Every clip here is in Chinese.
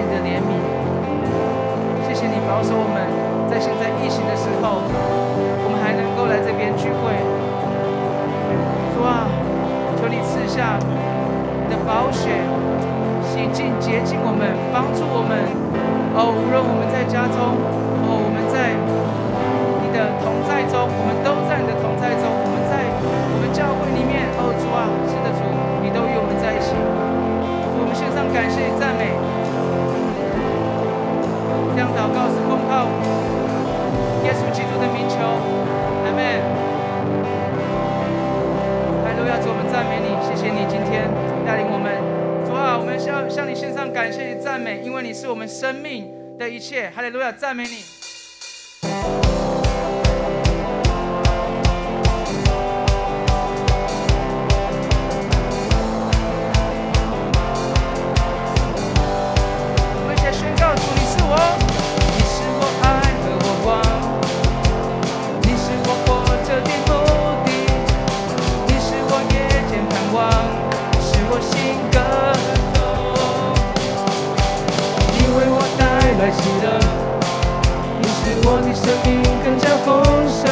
你的怜悯，谢谢你保守我们在现在疫情的时候，我们还能够来这边聚会。主啊，求你赐下你的宝血，洗净洁净我们，帮助我们。哦，无论我们在家中，哦，我们在你的同在中，我们都在你的同在中，我们在我们教会里面。哦，主啊，是的主，你都与我们在一起。我们献上感谢。告诉空靠耶稣基督的名求，阿门。哈路亚，主，我们赞美你，谢谢你今天带领我们。主啊，我们向向你献上感谢与赞美，因为你是我们生命的一切。哈利路亚，赞美你。生命更加丰盛。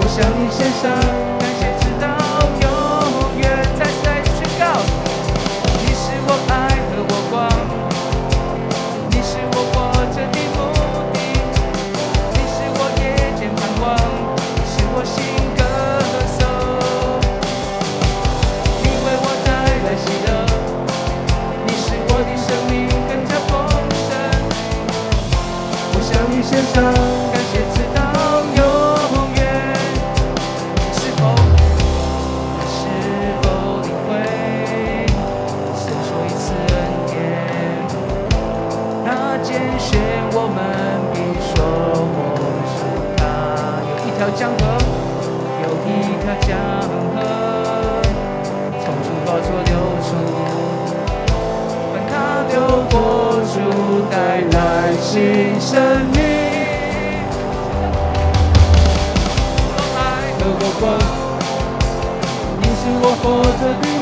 我向你献上。曾感谢，直到永远。是否我是否领会？此一已恩典？那坚信我们必说。我说他有一条江河，有一条江河，从出发处流出，管他流过处，带来新生。你是我活着的目的，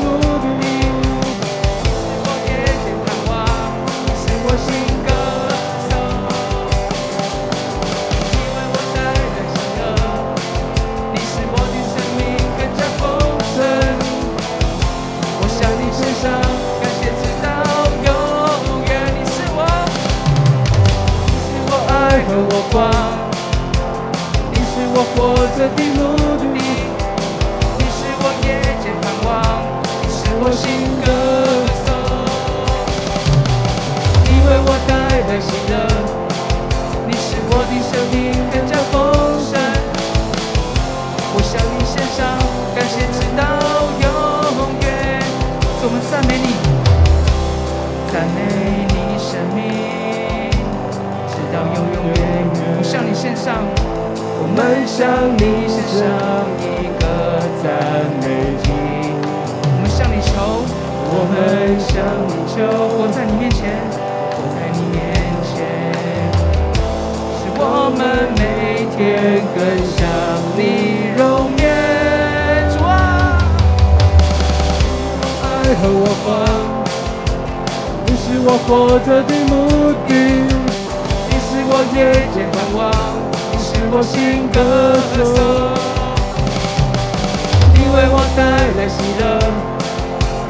喜乐，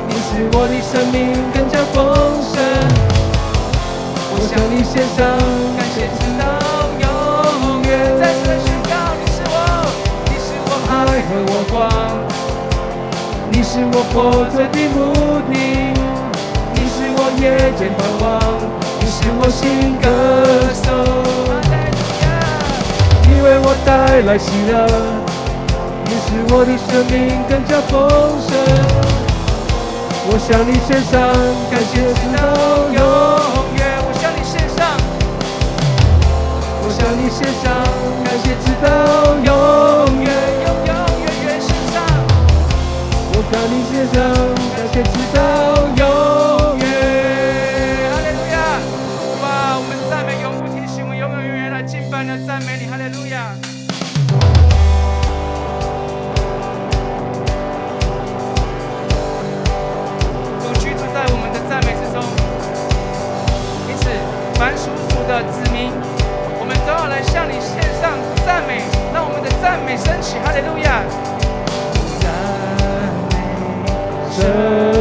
你使我的生命更加丰盛。我向你献上感谢，直到永远。再次宣告，你是我，你是我爱和我光，你是我活着的目的，你是我夜间盼望，你是我心歌颂。你为我带来喜乐，你使我的生命更加丰盛。我向你献上感谢，直到永远。我向你献上，我向你献上感谢，直到永远，永永远远献上。我向你献上感谢，直到永远。哈利路亚！哇，我们赞美永不停息，我们永永远远来敬拜来赞美你，哈利路亚。凡属主的子民，我们都要来向你献上赞美，让我们的赞美升起，哈利路亚！赞美声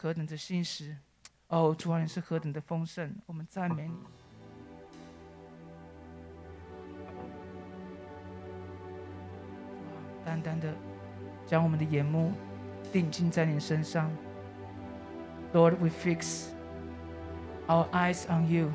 何等的心事，哦，主啊，你是何等的丰盛，我们赞美你。淡淡的将我们的眼目定睛在你身上，lord we fix our eyes on you。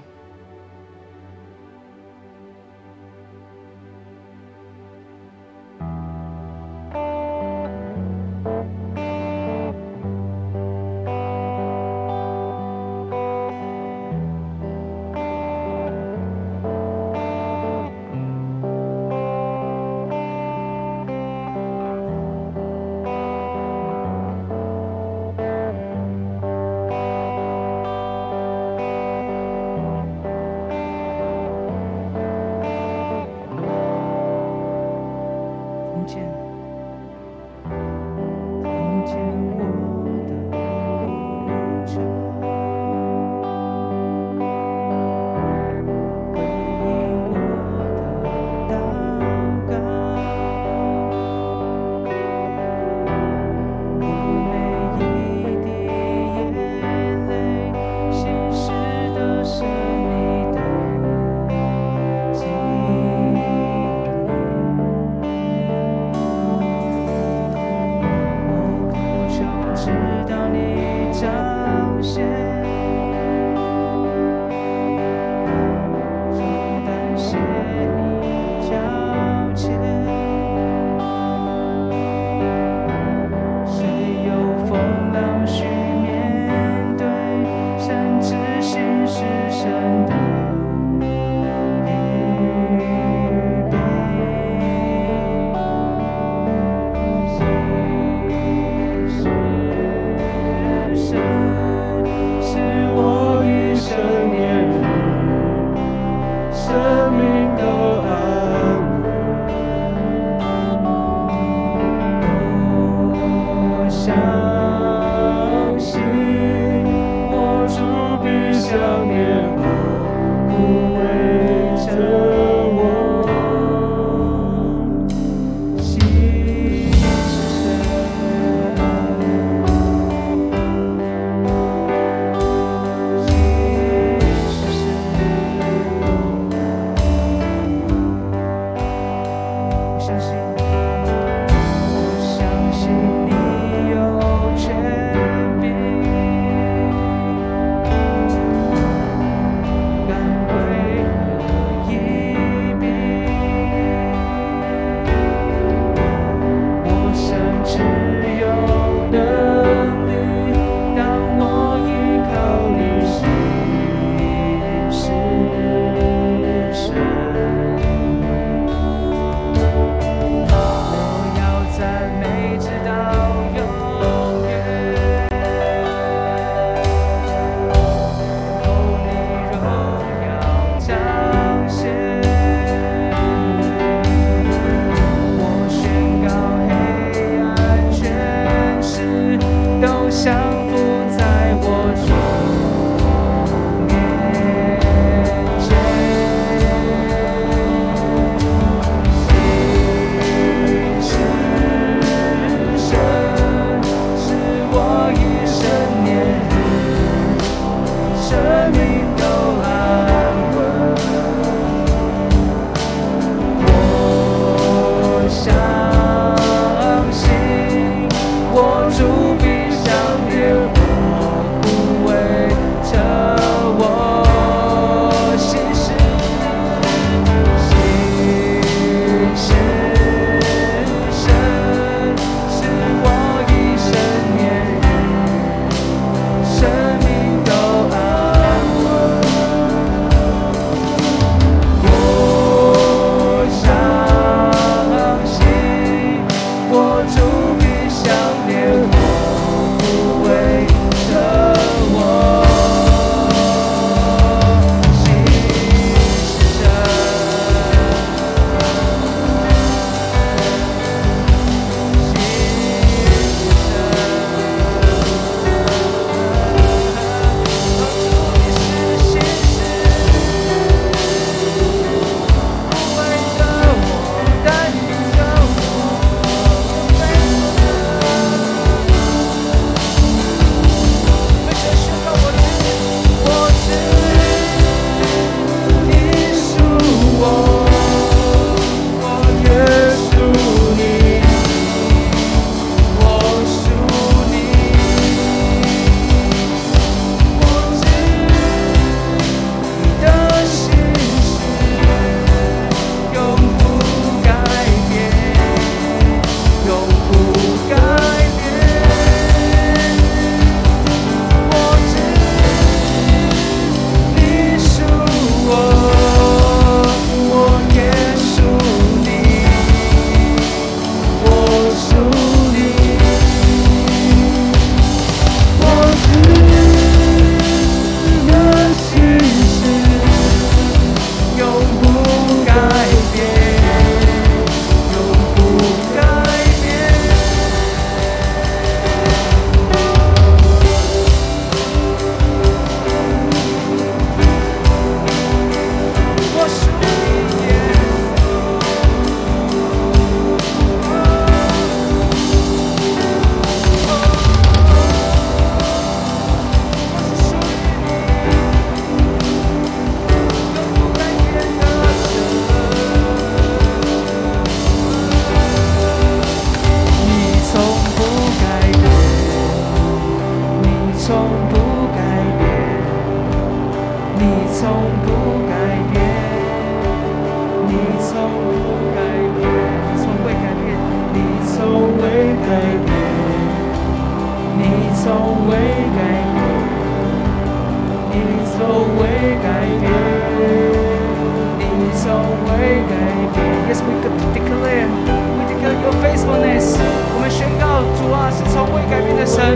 神。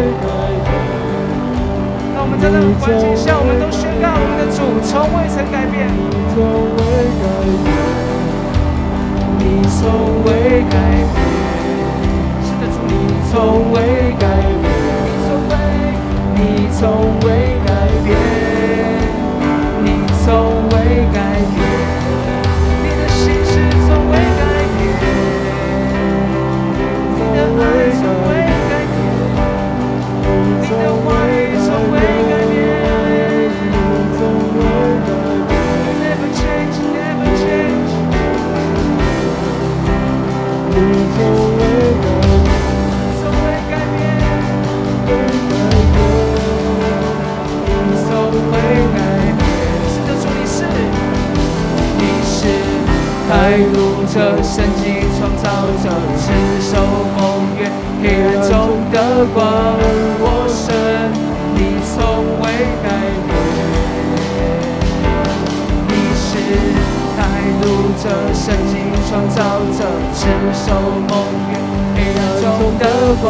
我们在那个环境下，我们都宣告我们的主从未曾改变。你从未改变，的，你从未改变，你从未改变，你从未改变，你的心事从未改变，你的爱从未。未改变主是你是带路者神迹创造者是你盟约，黑暗神的光。我者你是带路神你是未路者创造者你是带路者神迹创造者的光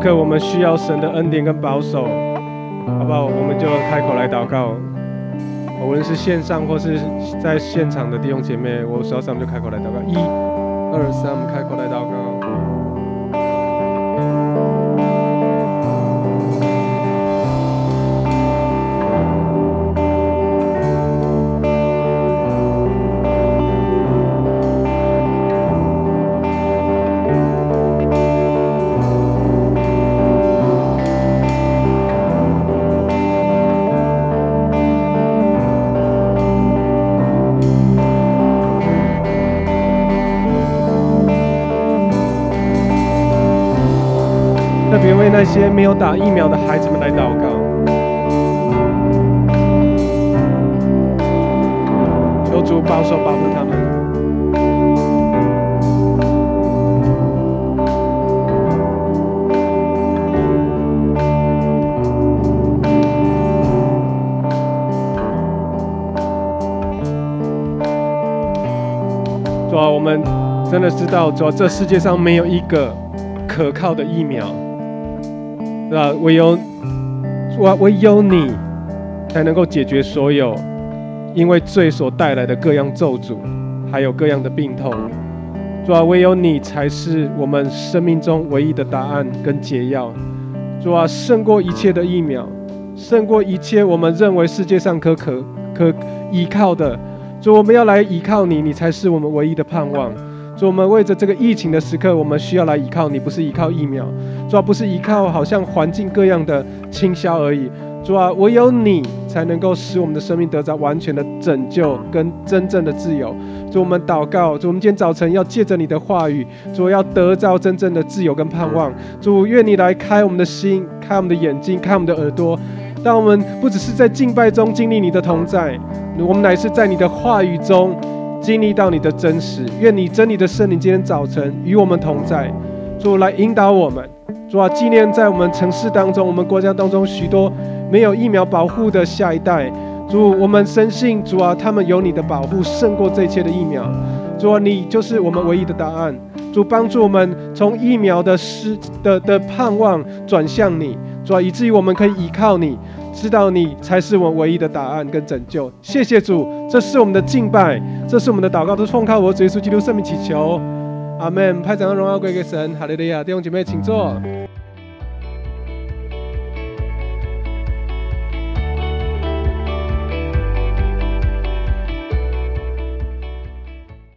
刻，我们需要神的恩典跟保守，好不好？我们就开口来祷告。无论是线上或是在现场的弟兄姐妹，我手上就开口来祷告。一、二、三，我们开口来祷告。那些没有打疫苗的孩子们来祷告，求主保守保护他们。主啊，我们真的知道，主啊，这世界上没有一个可靠的疫苗。是吧？唯有我唯有你才能够解决所有因为罪所带来的各样咒诅，还有各样的病痛。主啊，唯有你才是我们生命中唯一的答案跟解药。主啊，胜过一切的疫苗，胜过一切我们认为世界上可可可依靠的。主，我们要来依靠你，你才是我们唯一的盼望。主，我们为着这个疫情的时刻，我们需要来依靠你，不是依靠疫苗，主要不是依靠好像环境各样的倾销而已。主啊，唯有你才能够使我们的生命得到完全的拯救跟真正的自由。主，我们祷告，主，我们今天早晨要借着你的话语，主要得到真正的自由跟盼望。主，愿你来开我们的心，开我们的眼睛，开我们的耳朵，让我们不只是在敬拜中经历你的同在，我们乃是在你的话语中。经历到你的真实，愿你真理的圣灵今天早晨与我们同在，主来引导我们，主啊，纪念在我们城市当中、我们国家当中许多没有疫苗保护的下一代，主，我们深信主啊，他们有你的保护胜过这一切的疫苗，主啊，你就是我们唯一的答案，主帮助我们从疫苗的失的的盼望转向你，主啊，以至于我们可以依靠你。知道你才是我唯一的答案跟拯救，谢谢主，这是我们的敬拜，这是我们的祷告，都是奉靠我主耶稣基督圣名祈求，阿门。派掌的荣耀归给神，哈利路亚。弟兄姐妹，请坐。